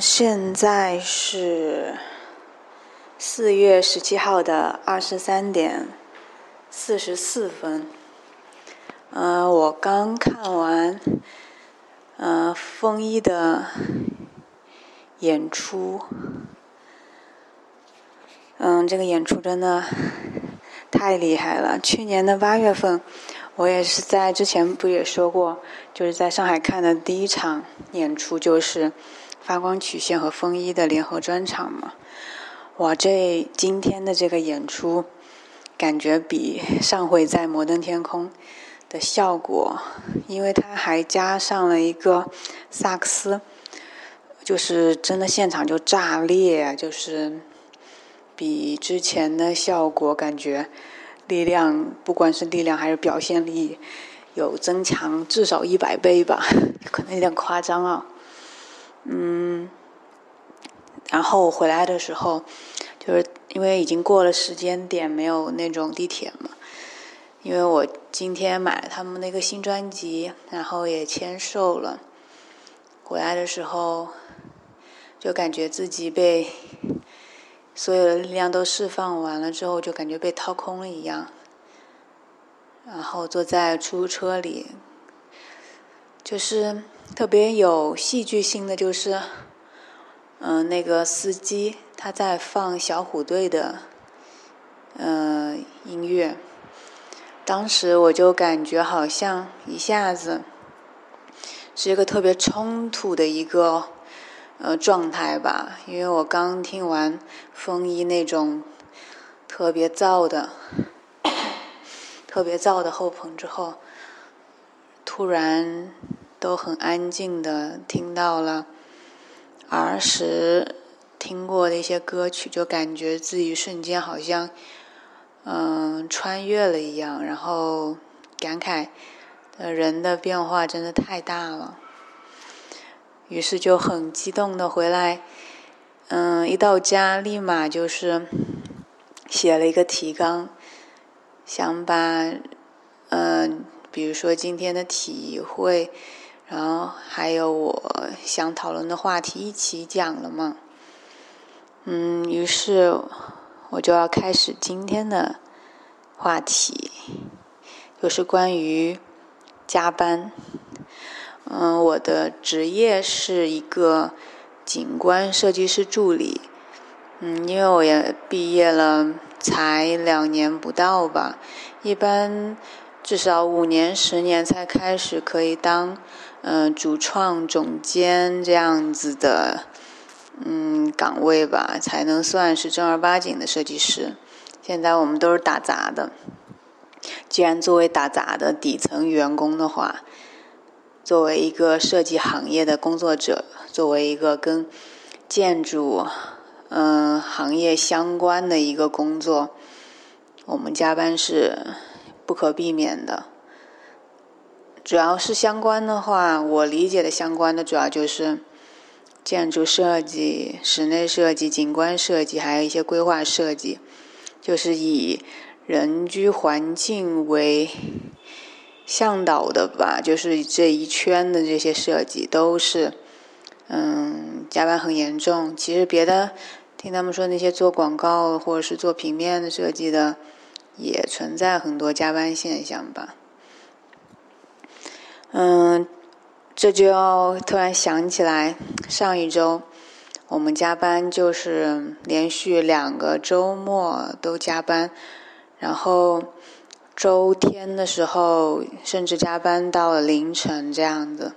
现在是四月十七号的二十三点四十四分。嗯，我刚看完嗯风衣的演出。嗯，这个演出真的太厉害了。去年的八月份，我也是在之前不也说过，就是在上海看的第一场演出就是。发光曲线和风衣的联合专场嘛，哇，这今天的这个演出，感觉比上回在摩登天空的效果，因为它还加上了一个萨克斯，就是真的现场就炸裂，就是比之前的效果感觉力量，不管是力量还是表现力，有增强至少一百倍吧，可能有点夸张啊。嗯，然后我回来的时候，就是因为已经过了时间点，没有那种地铁嘛。因为我今天买了他们那个新专辑，然后也签售了。回来的时候，就感觉自己被所有的力量都释放完了之后，就感觉被掏空了一样。然后坐在出租车里，就是。特别有戏剧性的就是，嗯，那个司机他在放小虎队的，嗯，音乐。当时我就感觉好像一下子是一个特别冲突的一个呃状态吧，因为我刚听完风衣那种特别燥的、特别燥的后棚之后，突然。都很安静的听到了儿时听过的一些歌曲，就感觉自己瞬间好像嗯穿越了一样，然后感慨人的变化真的太大了。于是就很激动的回来，嗯，一到家立马就是写了一个提纲，想把嗯，比如说今天的体会。然后还有我想讨论的话题一起讲了嘛，嗯，于是我就要开始今天的话题，就是关于加班。嗯，我的职业是一个景观设计师助理。嗯，因为我也毕业了才两年不到吧，一般至少五年、十年才开始可以当。嗯，主创总监这样子的嗯岗位吧，才能算是正儿八经的设计师。现在我们都是打杂的。既然作为打杂的底层员工的话，作为一个设计行业的工作者，作为一个跟建筑嗯行业相关的一个工作，我们加班是不可避免的。主要是相关的话，我理解的相关的主要就是建筑设计、室内设计、景观设计，还有一些规划设计，就是以人居环境为向导的吧。就是这一圈的这些设计都是，嗯，加班很严重。其实别的，听他们说那些做广告或者是做平面的设计的，也存在很多加班现象吧。嗯，这就要突然想起来，上一周我们加班就是连续两个周末都加班，然后周天的时候甚至加班到了凌晨这样子。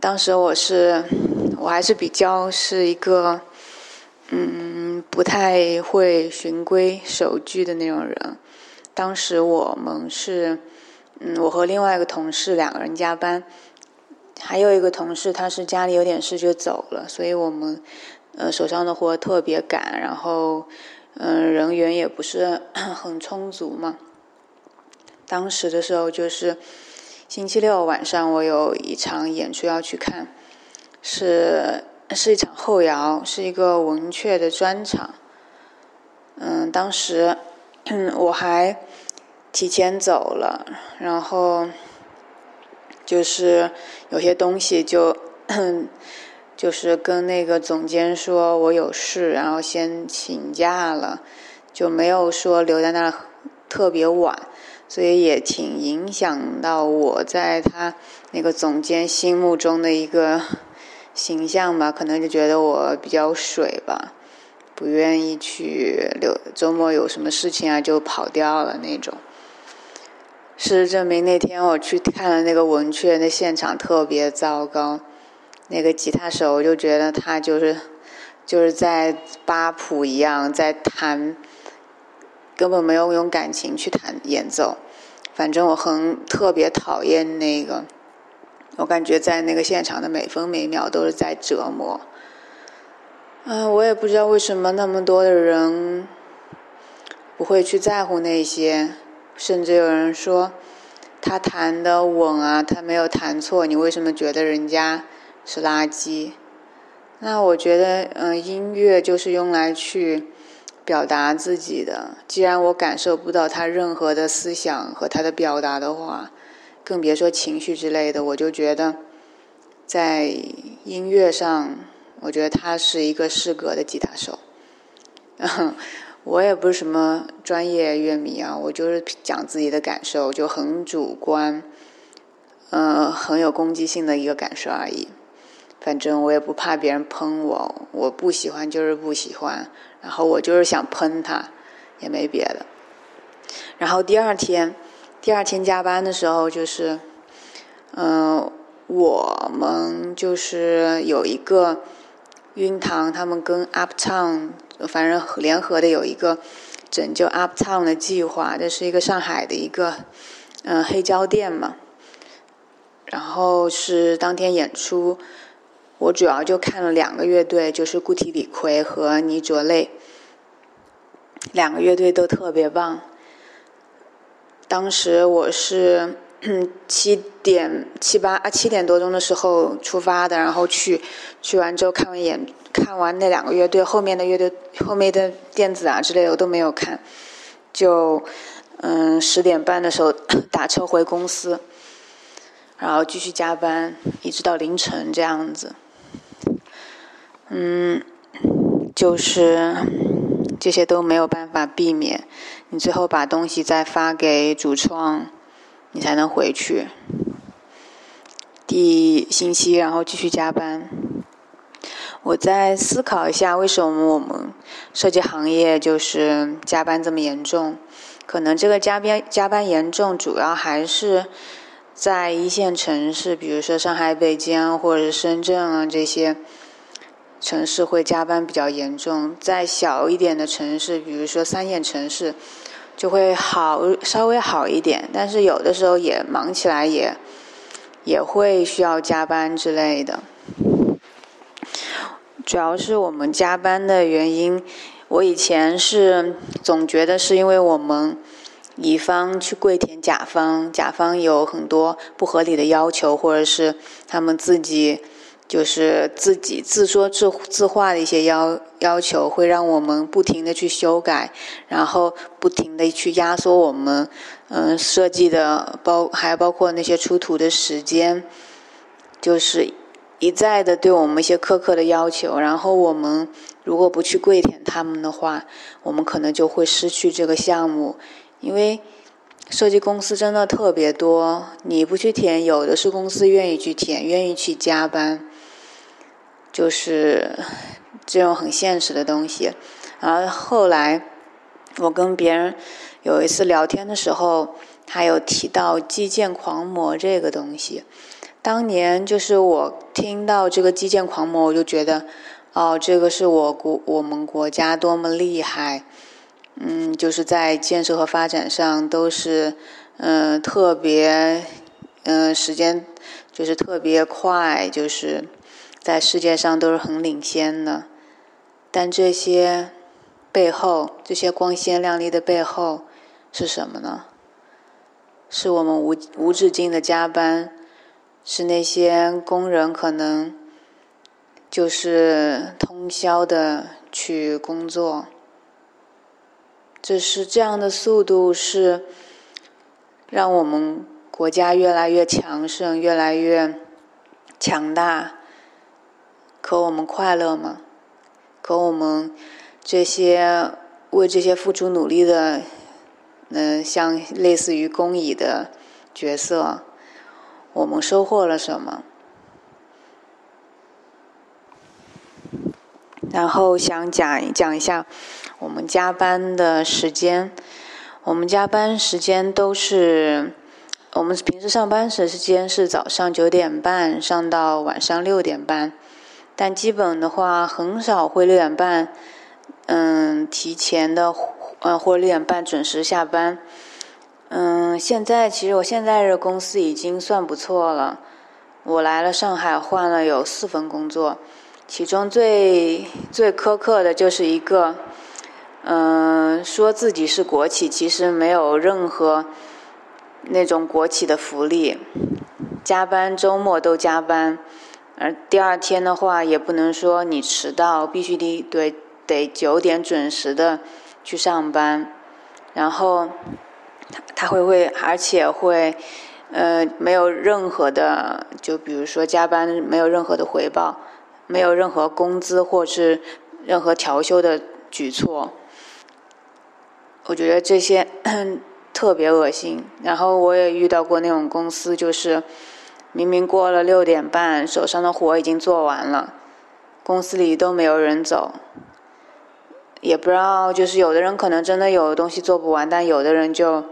当时我是，我还是比较是一个，嗯，不太会循规守矩的那种人。当时我们是。嗯，我和另外一个同事两个人加班，还有一个同事他是家里有点事就走了，所以我们呃手上的活特别赶，然后嗯人员也不是很充足嘛。当时的时候就是星期六晚上，我有一场演出要去看，是是一场后摇，是一个文雀的专场。嗯，当时我还。提前走了，然后就是有些东西就就是跟那个总监说我有事，然后先请假了，就没有说留在那儿特别晚，所以也挺影响到我在他那个总监心目中的一个形象吧，可能就觉得我比较水吧，不愿意去留周末有什么事情啊就跑掉了那种。事实证明，那天我去看了那个文雀，那现场特别糟糕。那个吉他手，我就觉得他就是就是在八谱一样在弹，根本没有用感情去弹演奏。反正我很特别讨厌那个，我感觉在那个现场的每分每秒都是在折磨。嗯，我也不知道为什么那么多的人不会去在乎那些。甚至有人说，他弹的稳啊，他没有弹错，你为什么觉得人家是垃圾？那我觉得，嗯，音乐就是用来去表达自己的。既然我感受不到他任何的思想和他的表达的话，更别说情绪之类的。我就觉得，在音乐上，我觉得他是一个适格的吉他手。我也不是什么专业乐迷啊，我就是讲自己的感受，就很主观，嗯，很有攻击性的一个感受而已。反正我也不怕别人喷我，我不喜欢就是不喜欢，然后我就是想喷他，也没别的。然后第二天，第二天加班的时候，就是，嗯，我们就是有一个晕堂，他们跟 Uptown。反正联合的有一个拯救 Uptown 的计划，这是一个上海的一个嗯黑胶店嘛。然后是当天演出，我主要就看了两个乐队，就是固体李逵和倪卓类，两个乐队都特别棒。当时我是七点七八啊七点多钟的时候出发的，然后去去完之后看完演。看完那两个乐队，后面的乐队后面的电子啊之类的我都没有看，就嗯十点半的时候 打车回公司，然后继续加班，一直到凌晨这样子。嗯，就是这些都没有办法避免，你最后把东西再发给主创，你才能回去。第星期然后继续加班。我在思考一下，为什么我们设计行业就是加班这么严重？可能这个加班加班严重，主要还是在一线城市，比如说上海、北京或者是深圳啊这些城市会加班比较严重。在小一点的城市，比如说三线城市，就会好稍微好一点，但是有的时候也忙起来也也会需要加班之类的。主要是我们加班的原因，我以前是总觉得是因为我们乙方去跪舔甲方，甲方有很多不合理的要求，或者是他们自己就是自己自说自自话的一些要要求，会让我们不停的去修改，然后不停的去压缩我们嗯设计的包，还包括那些出图的时间，就是。一再的对我们一些苛刻的要求，然后我们如果不去跪舔他们的话，我们可能就会失去这个项目。因为设计公司真的特别多，你不去填，有的是公司愿意去填，愿意去加班，就是这种很现实的东西。然后后来我跟别人有一次聊天的时候，他有提到基建狂魔这个东西。当年就是我听到这个基建狂魔，我就觉得，哦，这个是我国我们国家多么厉害，嗯，就是在建设和发展上都是，嗯，特别，嗯，时间就是特别快，就是在世界上都是很领先的。但这些背后，这些光鲜亮丽的背后是什么呢？是我们无无止境的加班。是那些工人可能就是通宵的去工作，只是这样的速度是让我们国家越来越强盛、越来越强大。可我们快乐吗？可我们这些为这些付出努力的，嗯，像类似于公益的角色，我们收获了什么？然后想讲讲一下我们加班的时间。我们加班时间都是我们平时上班时间是早上九点半上到晚上六点半，但基本的话很少会六点半，嗯，提前的，呃，或者六点半准时下班。嗯，现在其实我现在这公司已经算不错了。我来了上海，换了有四份工作。其中最最苛刻的就是一个，嗯，说自己是国企，其实没有任何那种国企的福利，加班周末都加班，而第二天的话也不能说你迟到，必须得对得九点准时的去上班，然后他他会会而且会呃没有任何的，就比如说加班没有任何的回报。没有任何工资或是任何调休的举措，我觉得这些 特别恶心。然后我也遇到过那种公司，就是明明过了六点半，手上的活已经做完了，公司里都没有人走，也不知道就是有的人可能真的有东西做不完，但有的人就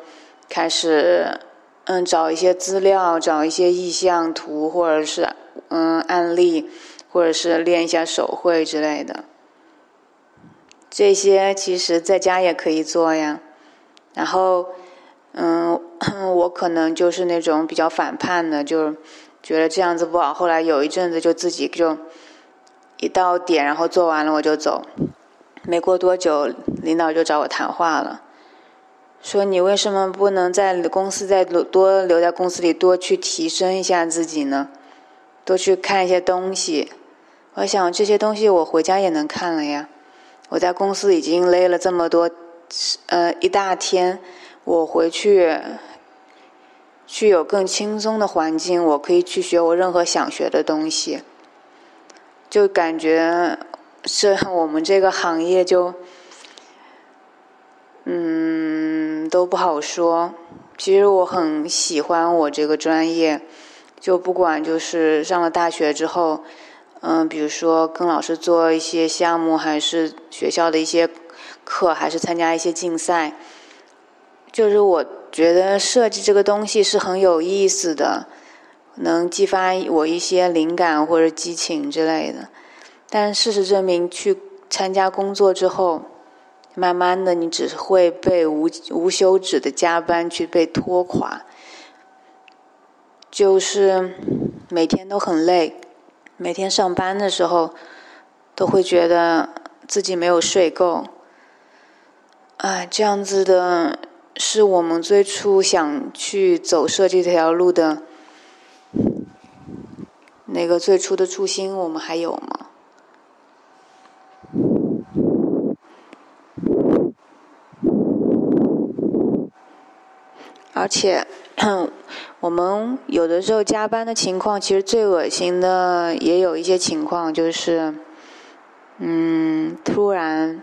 开始嗯找一些资料，找一些意向图或者是嗯案例。或者是练一下手绘之类的，这些其实在家也可以做呀。然后，嗯，我可能就是那种比较反叛的，就觉得这样子不好。后来有一阵子就自己就一到点，然后做完了我就走。没过多久，领导就找我谈话了，说你为什么不能在公司再多留在公司里多去提升一下自己呢？多去看一些东西。我想这些东西我回家也能看了呀。我在公司已经勒了这么多，呃，一大天，我回去去有更轻松的环境，我可以去学我任何想学的东西。就感觉是我们这个行业就，嗯，都不好说。其实我很喜欢我这个专业，就不管就是上了大学之后。嗯，比如说跟老师做一些项目，还是学校的一些课，还是参加一些竞赛，就是我觉得设计这个东西是很有意思的，能激发我一些灵感或者激情之类的。但事实证明，去参加工作之后，慢慢的你只会被无无休止的加班去被拖垮，就是每天都很累。每天上班的时候，都会觉得自己没有睡够。哎，这样子的是我们最初想去走设计这条路的那个最初的初心，我们还有吗？而且。我们有的时候加班的情况，其实最恶心的也有一些情况，就是，嗯，突然，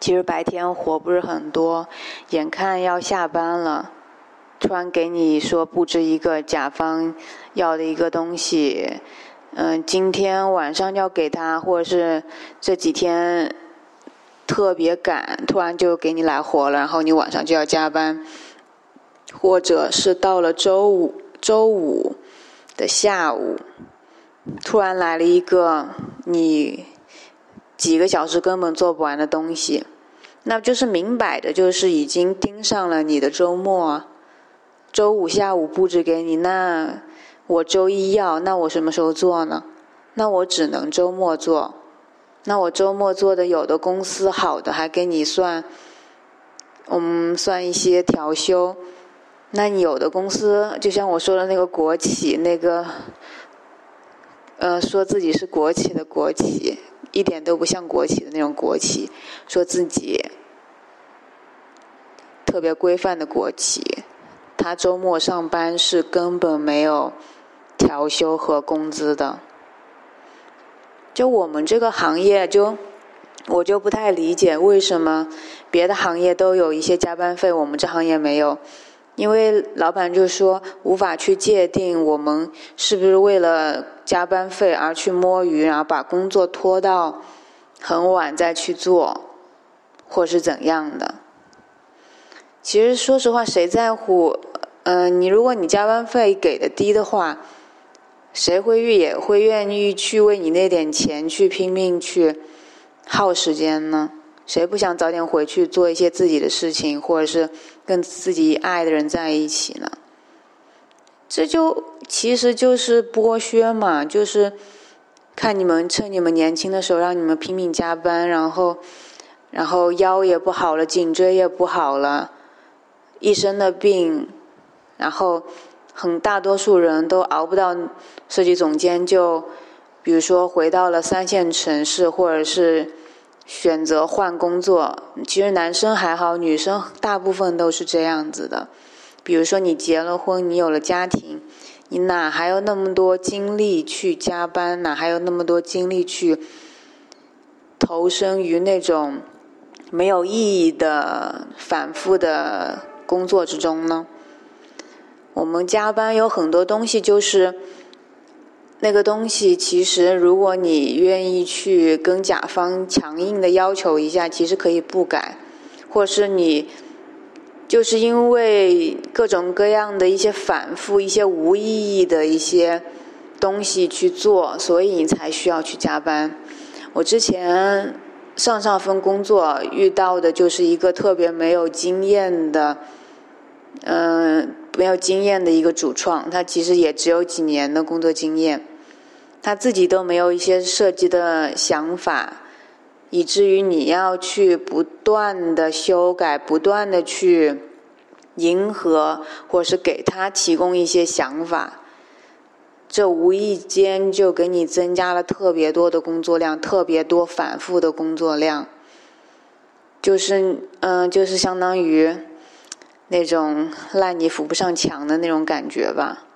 其实白天活不是很多，眼看要下班了，突然给你说布置一个甲方要的一个东西，嗯，今天晚上要给他，或者是这几天特别赶，突然就给你来活了，然后你晚上就要加班。或者是到了周五，周五的下午，突然来了一个你几个小时根本做不完的东西，那就是明摆的，就是已经盯上了你的周末。周五下午布置给你，那我周一要，那我什么时候做呢？那我只能周末做。那我周末做的，有的公司好的还给你算，嗯，算一些调休。那你有的公司，就像我说的那个国企，那个，呃，说自己是国企的国企，一点都不像国企的那种国企，说自己特别规范的国企，他周末上班是根本没有调休和工资的，就我们这个行业，就我就不太理解为什么别的行业都有一些加班费，我们这行业没有。因为老板就说无法去界定我们是不是为了加班费而去摸鱼，然后把工作拖到很晚再去做，或是怎样的。其实说实话，谁在乎？嗯，你如果你加班费给的低的话，谁会愿也会愿意去为你那点钱去拼命去耗时间呢？谁不想早点回去做一些自己的事情，或者是跟自己爱的人在一起呢？这就其实就是剥削嘛，就是看你们趁你们年轻的时候让你们拼命加班，然后然后腰也不好了，颈椎也不好了，一身的病，然后很大多数人都熬不到设计总监，就比如说回到了三线城市，或者是。选择换工作，其实男生还好，女生大部分都是这样子的。比如说你结了婚，你有了家庭，你哪还有那么多精力去加班？哪还有那么多精力去投身于那种没有意义的反复的工作之中呢？我们加班有很多东西就是。那个东西其实，如果你愿意去跟甲方强硬的要求一下，其实可以不改，或是你就是因为各种各样的一些反复、一些无意义的一些东西去做，所以你才需要去加班。我之前上上份工作遇到的就是一个特别没有经验的，嗯，没有经验的一个主创，他其实也只有几年的工作经验。他自己都没有一些设计的想法，以至于你要去不断的修改，不断的去迎合，或是给他提供一些想法，这无意间就给你增加了特别多的工作量，特别多反复的工作量，就是嗯，就是相当于那种烂泥扶不上墙的那种感觉吧。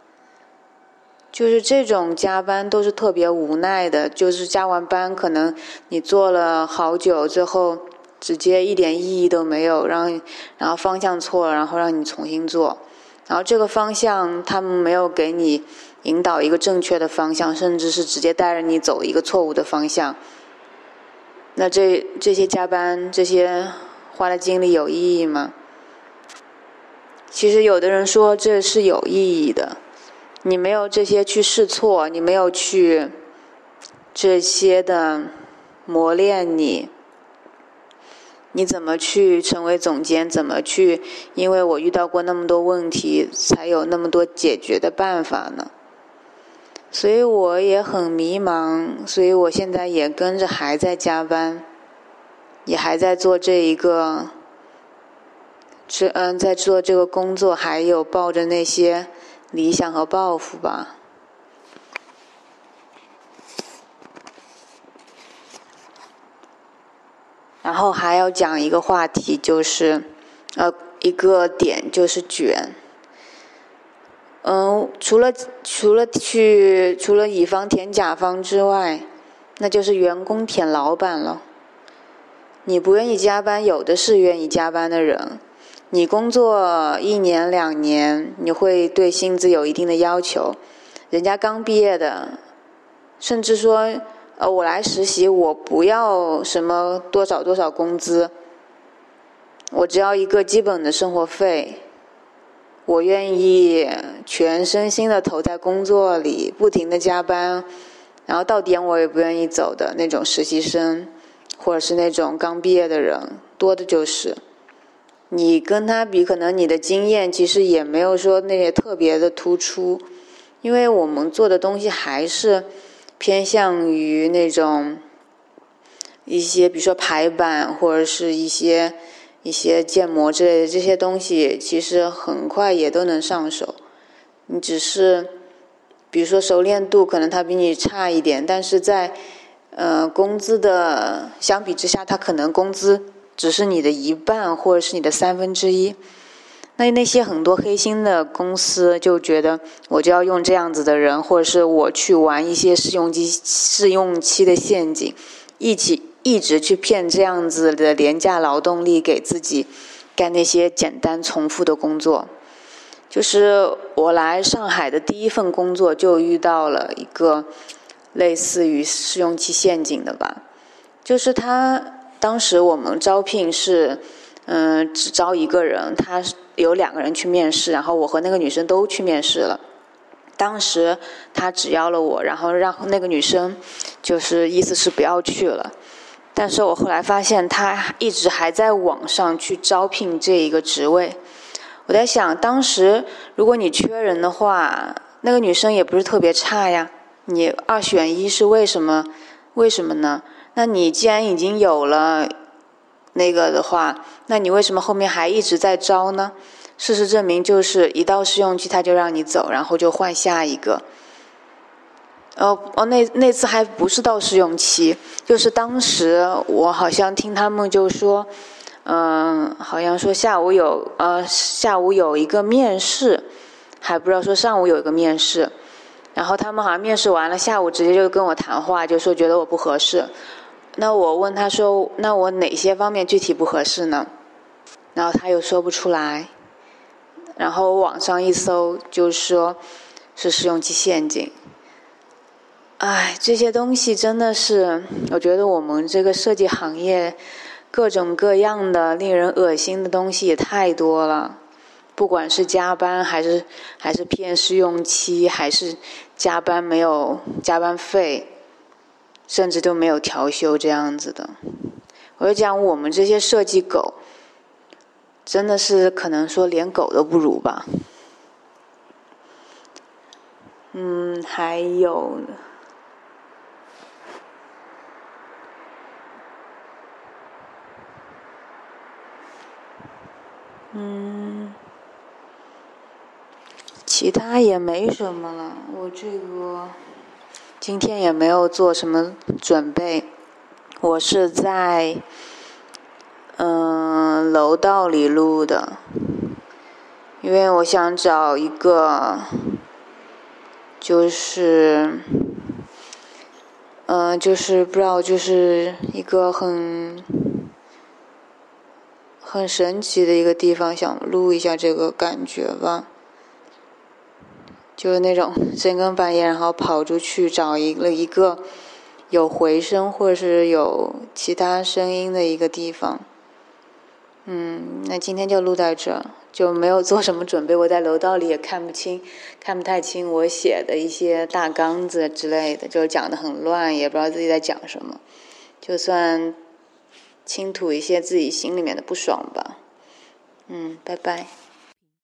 就是这种加班都是特别无奈的，就是加完班可能你做了好久，最后直接一点意义都没有，让然后方向错了，然后让你重新做，然后这个方向他们没有给你引导一个正确的方向，甚至是直接带着你走一个错误的方向。那这这些加班这些花的精力有意义吗？其实有的人说这是有意义的。你没有这些去试错，你没有去这些的磨练你，你怎么去成为总监？怎么去？因为我遇到过那么多问题，才有那么多解决的办法呢。所以我也很迷茫，所以我现在也跟着还在加班，也还在做这一个，这嗯，在做这个工作，还有抱着那些。理想和抱负吧，然后还要讲一个话题，就是呃一个点就是卷。嗯，除了除了去除了乙方舔甲方之外，那就是员工舔老板了。你不愿意加班，有的是愿意加班的人。你工作一年两年，你会对薪资有一定的要求。人家刚毕业的，甚至说，呃，我来实习，我不要什么多少多少工资，我只要一个基本的生活费。我愿意全身心的投在工作里，不停的加班，然后到点我也不愿意走的那种实习生，或者是那种刚毕业的人，多的就是。你跟他比，可能你的经验其实也没有说那些特别的突出，因为我们做的东西还是偏向于那种一些，比如说排版或者是一些一些建模之类的这些东西，其实很快也都能上手。你只是比如说熟练度可能他比你差一点，但是在呃工资的相比之下，他可能工资。只是你的一半，或者是你的三分之一，那那些很多黑心的公司就觉得我就要用这样子的人，或者是我去玩一些试用期试用期的陷阱，一起一直去骗这样子的廉价劳动力给自己干那些简单重复的工作。就是我来上海的第一份工作就遇到了一个类似于试用期陷阱的吧，就是他当时我们招聘是嗯只招一个人，他。有两个人去面试，然后我和那个女生都去面试了。当时他只要了我，然后让那个女生就是意思是不要去了。但是我后来发现他一直还在网上去招聘这一个职位。我在想，当时如果你缺人的话，那个女生也不是特别差呀。你二选一是为什么？为什么呢？那你既然已经有了。那个的话，那你为什么后面还一直在招呢？事实证明，就是一到试用期他就让你走，然后就换下一个。哦哦，那那次还不是到试用期，就是当时我好像听他们就说，嗯，好像说下午有呃下午有一个面试，还不知道说上午有一个面试，然后他们好像面试完了，下午直接就跟我谈话，就说觉得我不合适。那我问他说：“那我哪些方面具体不合适呢？”然后他又说不出来。然后网上一搜，就说是试用期陷阱。哎，这些东西真的是，我觉得我们这个设计行业各种各样的令人恶心的东西也太多了。不管是加班，还是还是骗试用期，还是加班没有加班费。甚至都没有调休这样子的，我就讲我们这些设计狗，真的是可能说连狗都不如吧。嗯，还有，嗯，其他也没什么了，我这个。今天也没有做什么准备，我是在嗯楼道里录的，因为我想找一个就是嗯就是不知道就是一个很很神奇的一个地方，想录一下这个感觉吧。就是那种深更半夜，然后跑出去找一个一个有回声或者是有其他声音的一个地方。嗯，那今天就录在这，就没有做什么准备。我在楼道里也看不清，看不太清我写的一些大纲子之类的，就讲的很乱，也不知道自己在讲什么。就算倾吐一些自己心里面的不爽吧。嗯，拜拜。